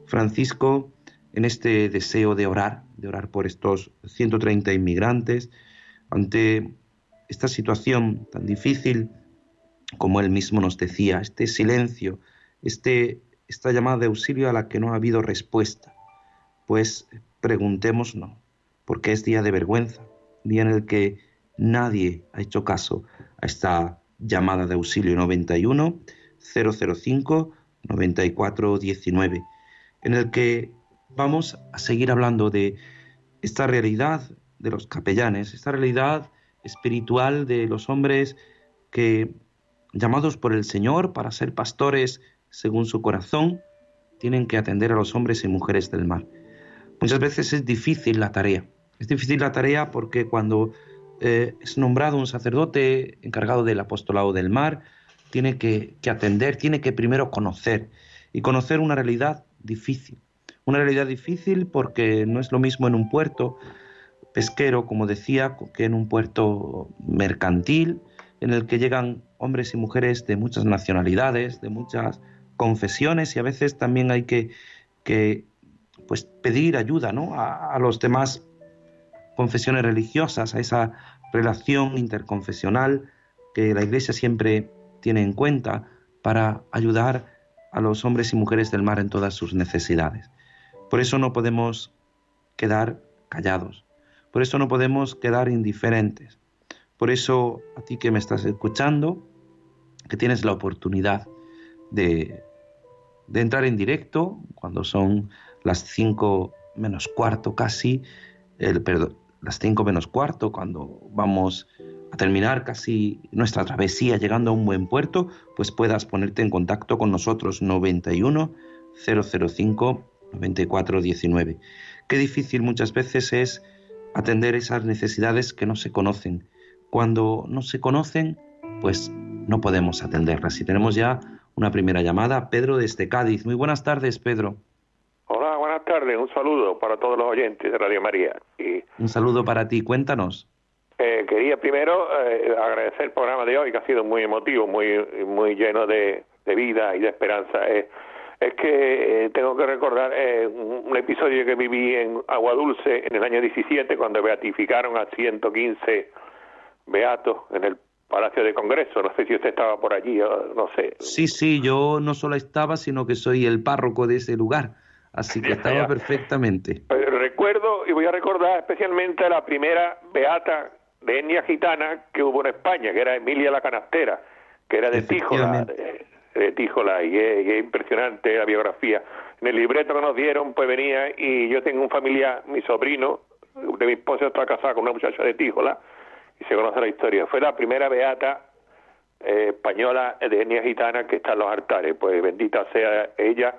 Francisco, en este deseo de orar, de orar por estos 130 inmigrantes, ante esta situación tan difícil, como él mismo nos decía, este silencio, este, esta llamada de auxilio a la que no ha habido respuesta, pues preguntémonos, porque es día de vergüenza, día en el que nadie ha hecho caso a esta llamada de auxilio 91 005 94 19, en el que vamos a seguir hablando de esta realidad de los capellanes, esta realidad espiritual de los hombres que, llamados por el Señor para ser pastores según su corazón, tienen que atender a los hombres y mujeres del mar. Muchas veces es difícil la tarea. Es difícil la tarea porque cuando eh, es nombrado un sacerdote encargado del apostolado del mar, tiene que, que atender, tiene que primero conocer y conocer una realidad difícil. Una realidad difícil porque no es lo mismo en un puerto pesquero, como decía, que en un puerto mercantil, en el que llegan hombres y mujeres de muchas nacionalidades, de muchas confesiones, y a veces también hay que, pues, pedir ayuda ¿no? a, a los demás confesiones religiosas, a esa relación interconfesional que la Iglesia siempre tiene en cuenta para ayudar a los hombres y mujeres del mar en todas sus necesidades. Por eso no podemos quedar callados, por eso no podemos quedar indiferentes. Por eso a ti que me estás escuchando, que tienes la oportunidad de, entrar en directo cuando son las cinco menos cuarto casi, el, perdón, las cinco menos cuarto, cuando vamos a terminar casi nuestra travesía llegando a un buen puerto, pues puedas ponerte en contacto con nosotros 91 005 9419. Qué difícil muchas veces es atender esas necesidades que no se conocen. Cuando no se conocen, pues no podemos atenderlas. Y tenemos ya una primera llamada, Pedro desde Cádiz. Muy buenas tardes, Pedro. Hola, buenas tardes. Un saludo para todos los oyentes de Radio María. Y, Un saludo para ti. Cuéntanos. eh, quería primero eh, agradecer el programa de hoy, que ha sido muy emotivo, muy, muy lleno de, de vida y de esperanza. Eh, es que eh, tengo que recordar eh, un, episodio que viví en Agua Dulce en el año 17, cuando beatificaron a 115 beatos en el Palacio de Congreso. No sé si usted estaba por allí, no sé. Sí, sí, yo no solo estaba, sino que soy el párroco de ese lugar. Así que estaba ya. perfectamente. Eh, recuerdo y voy a recordar especialmente a la primera beata de etnia gitana que hubo en España, que era Emilia la Canastera, que era de Tíjola, de, de Tíjola, y es, y es impresionante la biografía. En el libreto que nos dieron, pues venía, y yo tengo un familia, mi sobrino, de mi esposa está casado con una muchacha de Tíjola, y se conoce la historia. Fue la primera beata eh, española de etnia gitana que está en los altares, pues bendita sea ella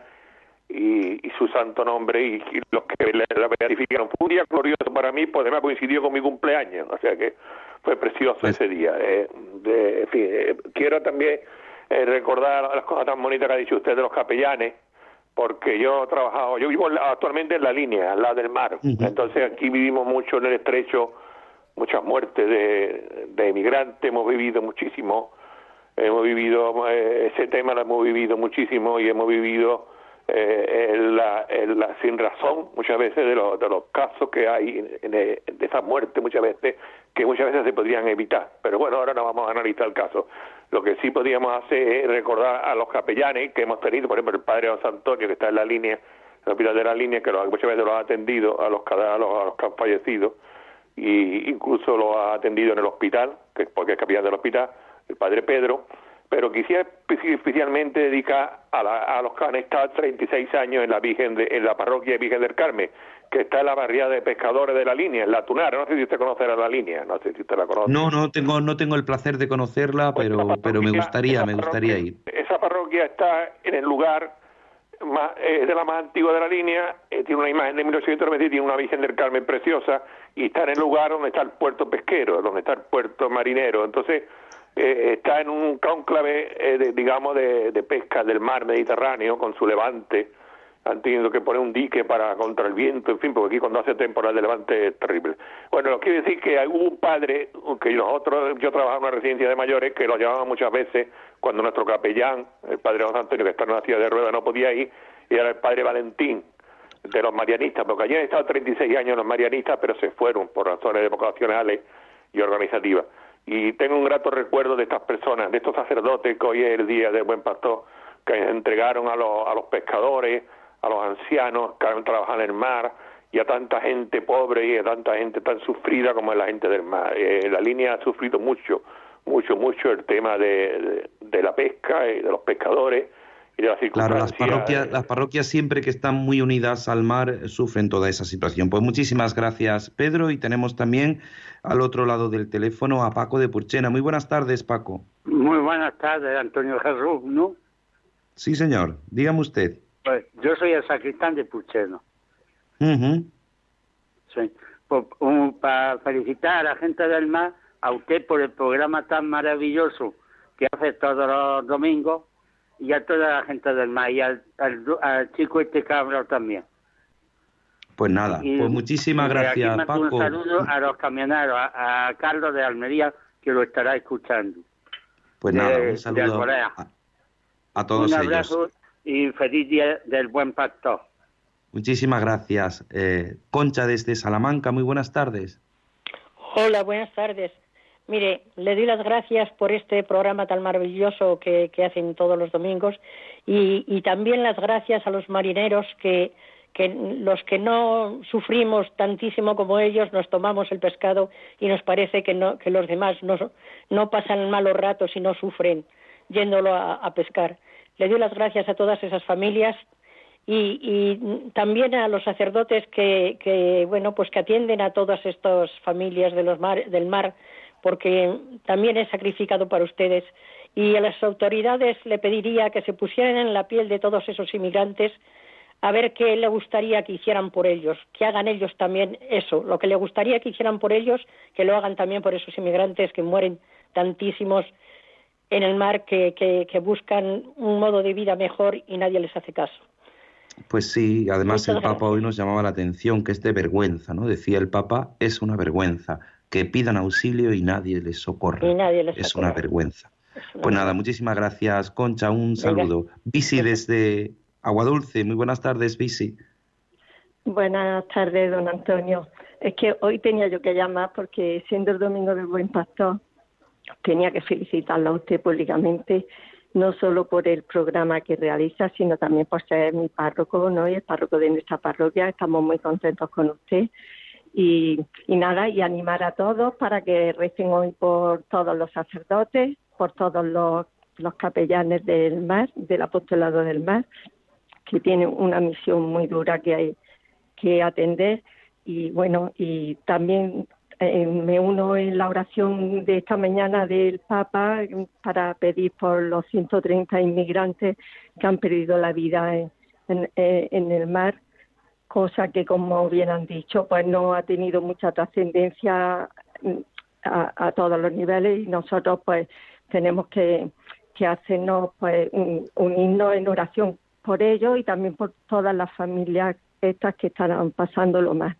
y, y su santo nombre y, y los que le- la beatificaron. Fue un día glorioso para mí, pues además coincidió con mi cumpleaños, o sea que fue precioso ese día. Eh, de- en fin, eh, quiero también eh, recordar las cosas tan bonitas que ha dicho usted de los capellanes, porque yo he trabajado, yo vivo actualmente en la línea, al lado del mar, entonces aquí vivimos mucho en el estrecho, muchas muertes de, de emigrantes, hemos vivido muchísimo, hemos vivido, eh, ese tema lo hemos vivido muchísimo y hemos vivido eh, la, la sin razón muchas veces de, los de los casos que hay en, de esas muertes muchas veces que muchas veces se podrían evitar. Pero bueno ahora no vamos a analizar el caso. Lo que sí podríamos hacer es recordar a los capellanes que hemos tenido por ejemplo el padre José Antonio que está en la línea en hospital de la línea que lo- muchas veces lo ha atendido a los, a los, a los que han fallecido y incluso lo ha atendido en el hospital, que porque es capellán del hospital, el padre Pedro, pero quisiera espe- especialmente dedicar a, la- a los que han estado 36 años en la Virgen de- en la parroquia Virgen del Carmen, que está en la barriada de pescadores de la línea, en la Tunara, no sé si usted conocerá la línea, no sé si usted la conoce. No, no tengo, no tengo el placer de conocerla, pero, pero me gustaría, me gustaría ir. Esa parroquia está en el lugar más, eh, de la más antigua de la línea, eh, tiene una imagen de 1890, tiene una Virgen del Carmen preciosa y está en el lugar donde está el puerto pesquero, donde está el puerto marinero. Entonces, eh, está en un cónclave, eh, de- digamos, de, de pesca del mar Mediterráneo con su levante. Han tenido que poner un dique para contra el viento, en fin, porque aquí cuando hace temporal de levante es terrible. Bueno, lo quiero decir que hubo un padre, que nosotros, yo trabajaba en una residencia de mayores, que lo llamaba muchas veces cuando nuestro capellán, el padre José Antonio, que está en una silla de ruedas, no podía ir, y era el padre Valentín, de los marianistas, porque allí han estado 36 años los marianistas, pero se fueron por razones vocacionales y organizativas. Y tengo un grato recuerdo de estas personas, de estos sacerdotes que hoy es el día del buen pastor, que entregaron a los, a los pescadores, a los ancianos que han trabajado en el mar y a tanta gente pobre y a tanta gente tan sufrida como es la gente del mar. Eh, la línea ha sufrido mucho, mucho, mucho el tema de, la pesca y de los pescadores y de las Claro, las parroquias, las parroquias siempre que están muy unidas al mar sufren toda esa situación. Pues muchísimas gracias, Pedro, y tenemos también al otro lado del teléfono a Paco de Purchena. Muy buenas tardes, Paco. Muy buenas tardes, Antonio Jesús, ¿no? Sí, señor. Dígame usted. Pues yo soy el sacristán de Pucheno. Ujú. Sí. Pues, um, para felicitar a la gente del mar, a usted por el programa tan maravilloso que hace todos los domingos y a toda la gente del mar y al, al, al chico este cabrón también. Pues nada, Y- pues muchísimas gracias, Paco. Un saludo a los camioneros, a, a Carlos de Almería, que lo estará escuchando. Pues de- nada, un de saludo a, a todos un ellos. abrazo y feliz día del buen pastor. Muchísimas gracias. Eh, Concha desde Salamanca, muy buenas tardes. Hola, buenas tardes. Mire, le doy las gracias por este programa tan maravilloso que, que hacen todos los domingos y, también las gracias a los marineros que, los que no sufrimos tantísimo como ellos nos tomamos el pescado y nos parece que, no, que los demás no, no pasan malos ratos y no sufren yéndolo a, pescar. Le doy las gracias a todas esas familias y, y también a los sacerdotes que, que bueno pues que atienden a todas estas familias de los mar, del mar porque también he sacrificado para ustedes y a las autoridades le pediría que se pusieran en la piel de todos esos inmigrantes a ver qué le gustaría que hicieran por ellos, que hagan ellos también eso, lo que le gustaría que hicieran por ellos, que lo hagan también por esos inmigrantes que mueren tantísimos en el mar, que, que, que buscan un modo de vida mejor y nadie les hace caso. Pues sí, además el Papa hoy nos llamaba la atención que es de vergüenza, ¿no? Decía el Papa, es una vergüenza que pidan auxilio y nadie les socorra. Y nadie les es una vergüenza. Pues nada, muchísimas gracias, Concha, un saludo. Visi desde Aguadulce, muy buenas tardes, Visi. Buenas tardes, don Antonio. Es que hoy tenía yo que llamar porque siendo el domingo del Buen Pastor, tenía que felicitarlo a usted públicamente, no solo por el programa que realiza, sino también por ser mi párroco, ¿no? Y el párroco de nuestra parroquia. Estamos muy contentos con usted. Y, nada, y animar a todos para que recen hoy por todos los sacerdotes, por todos los, capellanes del mar, del apostolado del mar, que tienen una misión muy dura que hay que atender. Y bueno y también eh, me uno en la oración de esta mañana del Papa para pedir por los 130 inmigrantes que han perdido la vida en el mar, cosa que, como bien han dicho, pues no ha tenido mucha trascendencia mm, a, a todos los niveles y nosotros pues tenemos que, que hacernos pues un- unirnos en oración por ellos y también por todas las familias estas que estarán pasando lo más.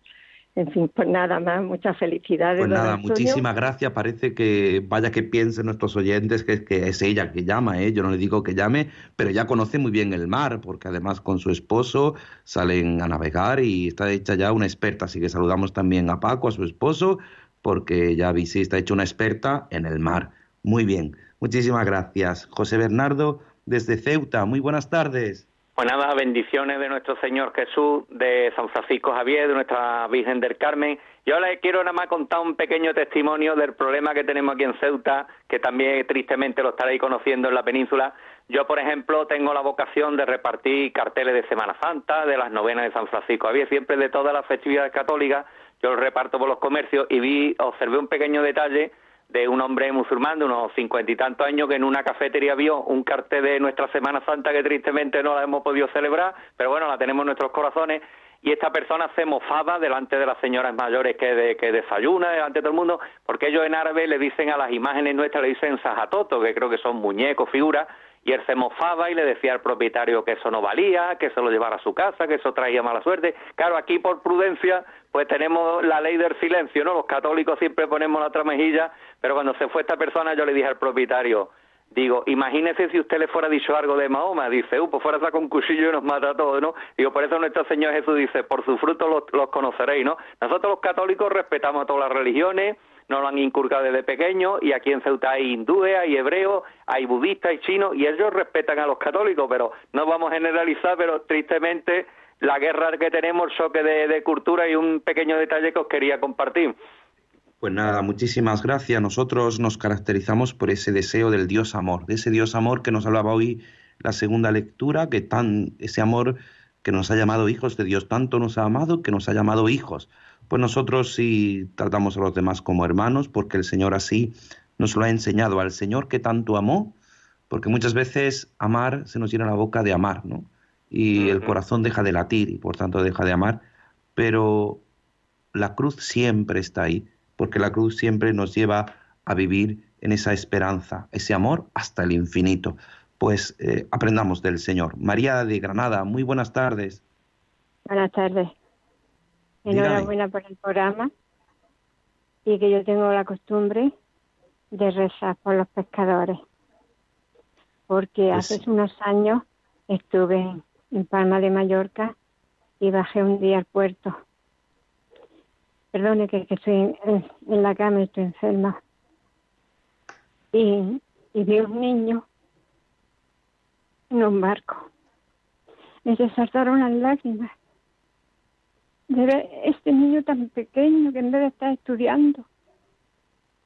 En fin, pues nada más, muchas felicidades. Pues nada, muchísimas gracias. Parece que vaya que piensen nuestros oyentes que, que es ella que llama, ¿eh? Yo no le digo que llame, pero ella conoce muy bien el mar, porque además con su esposo salen a navegar y está hecha ya una experta. Así que saludamos también a Paco, a su esposo, porque ya vi, sí, está hecha una experta en el mar. Muy bien, muchísimas gracias. José Bernardo, desde Ceuta, muy buenas tardes. Pues nada, bendiciones de nuestro Señor Jesús, de San Francisco Javier, de nuestra Virgen del Carmen. Yo les quiero nada más contar un pequeño testimonio del problema que tenemos aquí en Ceuta, que también tristemente lo estaréis conociendo en la península. Yo, por ejemplo, tengo la vocación de repartir carteles de Semana Santa, de las novenas de San Francisco Javier, siempre de todas las festividades católicas. Yo los reparto por los comercios y vi, observé un pequeño detalle de un hombre musulmán de unos cincuenta y tantos años que en una cafetería vio un cartel de nuestra Semana Santa que tristemente no la hemos podido celebrar, pero bueno, la tenemos en nuestros corazones. Y esta persona se mofaba delante de las señoras mayores que, de, que desayuna, delante de todo el mundo, porque ellos en árabe le dicen a las imágenes nuestras, le dicen sajatoto, que creo que son muñecos, figuras, y él se mofaba y le decía al propietario que eso no valía, que se lo llevara a su casa, que eso traía mala suerte. Claro, aquí por prudencia, pues tenemos la ley del silencio, ¿no? Los católicos siempre ponemos la otra mejilla, pero cuando se fue esta persona yo le dije al propietario, digo, imagínese si usted le fuera dicho algo de Mahoma, dice, uh, pues fuera saca un cuchillo y nos mata a todos, ¿no? Digo, por eso nuestro Señor Jesús dice, por su fruto los, los conoceréis, ¿no? Nosotros los católicos respetamos a todas las religiones, nos lo han inculcado desde pequeños y aquí en Ceuta hay hindúes, hay hebreos, hay budistas, hay chinos y ellos respetan a los católicos, pero no vamos a generalizar, pero tristemente la guerra que tenemos, el choque de, de cultura y un pequeño detalle que os quería compartir. Pues nada, muchísimas gracias. Nosotros nos caracterizamos por ese deseo del Dios amor, de ese Dios amor que nos hablaba hoy la segunda lectura, que tan ese amor que nos ha llamado hijos de Dios, tanto nos ha amado que nos ha llamado hijos. Pues nosotros sí tratamos a los demás como hermanos, porque el Señor así nos lo ha enseñado al Señor que tanto amó, porque muchas veces amar se nos llena la boca de amar, ¿no? Y el corazón deja de latir y por tanto deja de amar, pero la cruz siempre está ahí, porque la cruz siempre nos lleva a vivir en esa esperanza, ese amor hasta el infinito. Pues eh, aprendamos del Señor. María de Granada, muy buenas tardes. Buenas tardes. Enhorabuena por el programa y que yo tengo la costumbre de rezar por los pescadores. Porque Pues- hace unos años estuve en- en Palma de Mallorca y bajé un día al puerto. Perdone que, que estoy en, en la cama y estoy enferma. Y, y vi un niño en un barco. Me se saltaron las lágrimas de ver este niño tan pequeño que en vez de estar estudiando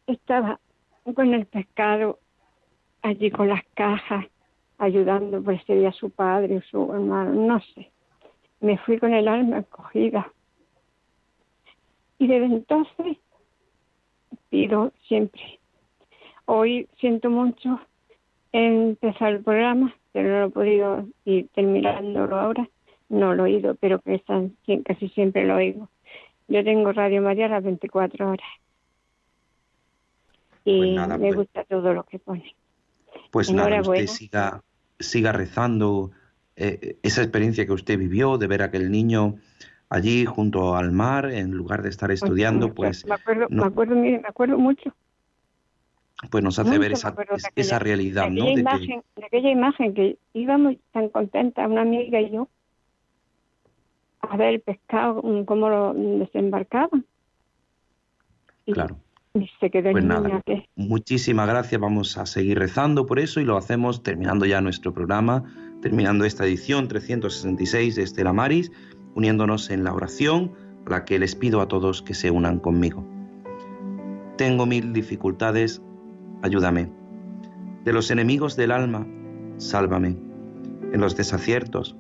estaba con el pescado allí con las cajas ayudando por ese día su padre o su hermano, no sé. Me fui con el alma encogida. Y desde entonces pido siempre. Hoy siento mucho empezar el programa, pero no lo he podido ir terminándolo ahora. No lo he oído, pero que están, casi siempre lo oigo. Yo tengo Radio María a las 24 horas. Y Pues nada, me pues- gusta todo lo que pone. Pues nada, usted siga, siga rezando eh, esa experiencia que usted vivió de ver a aquel niño allí junto al mar, en lugar de estar estudiando, pues, me acuerdo, no- me acuerdo, mire, me acuerdo mucho. pues nos hace mucho ver me esa, acuerdo aquella- esa realidad, de ¿no? aquella De que- imagen, de aquella imagen que íbamos tan contentas, una amiga y yo, a ver el pescado, mm, cómo lo desembarcaban. Y, Claro. se quedó Pues nada, que muchísimas gracias. Vamos a seguir rezando por eso y lo hacemos terminando ya nuestro programa, terminando esta edición 366 de Estela Maris, uniéndonos en la oración a la que les pido a todos que se unan conmigo. Tengo mil dificultades, ayúdame. De los enemigos del alma, sálvame. En los desaciertos,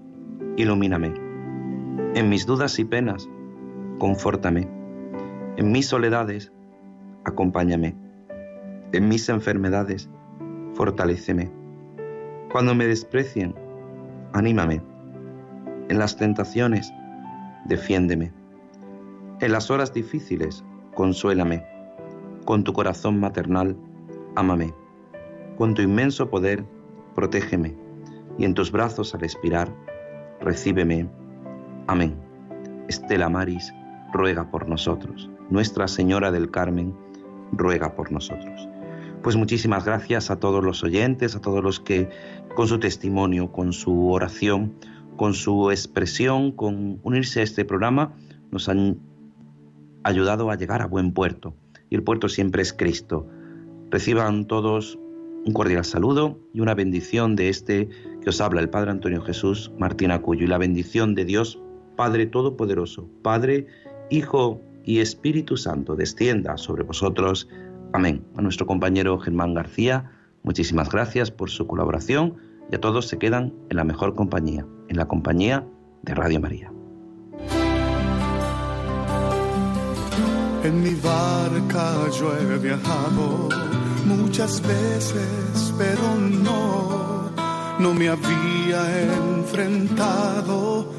ilumíname. En mis dudas y penas, confórtame. En mis soledades, acompáñame. En mis enfermedades, fortaléceme. Cuando me desprecien, anímame. En las tentaciones, defiéndeme. En las horas difíciles, consuélame. Con tu corazón maternal, ámame. Con tu inmenso poder, protégeme. Y en tus brazos al expirar, recíbeme. Amén. Estela Maris, ruega por nosotros. Nuestra Señora del Carmen, ruega por nosotros. Pues muchísimas gracias a todos los oyentes, a todos los que con su testimonio, con su oración, con su expresión, con unirse a este programa, nos han ayudado a llegar a buen puerto. Y el puerto siempre es Cristo. Reciban todos un cordial saludo y una bendición de este que os habla el Padre Antonio Jesús Martín Acuyo y la bendición de Dios Padre Todopoderoso, Padre, Hijo y Espíritu Santo descienda sobre vosotros. Amén. A nuestro compañero Germán García, muchísimas gracias por su colaboración y a todos se quedan en la mejor compañía, en la compañía de Radio María. En mi barca yo he viajado muchas veces, pero no, no me había enfrentado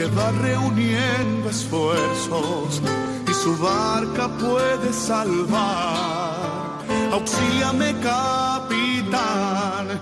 que va reuniendo esfuerzos y su barca puede salvar. Auxíliame, capitán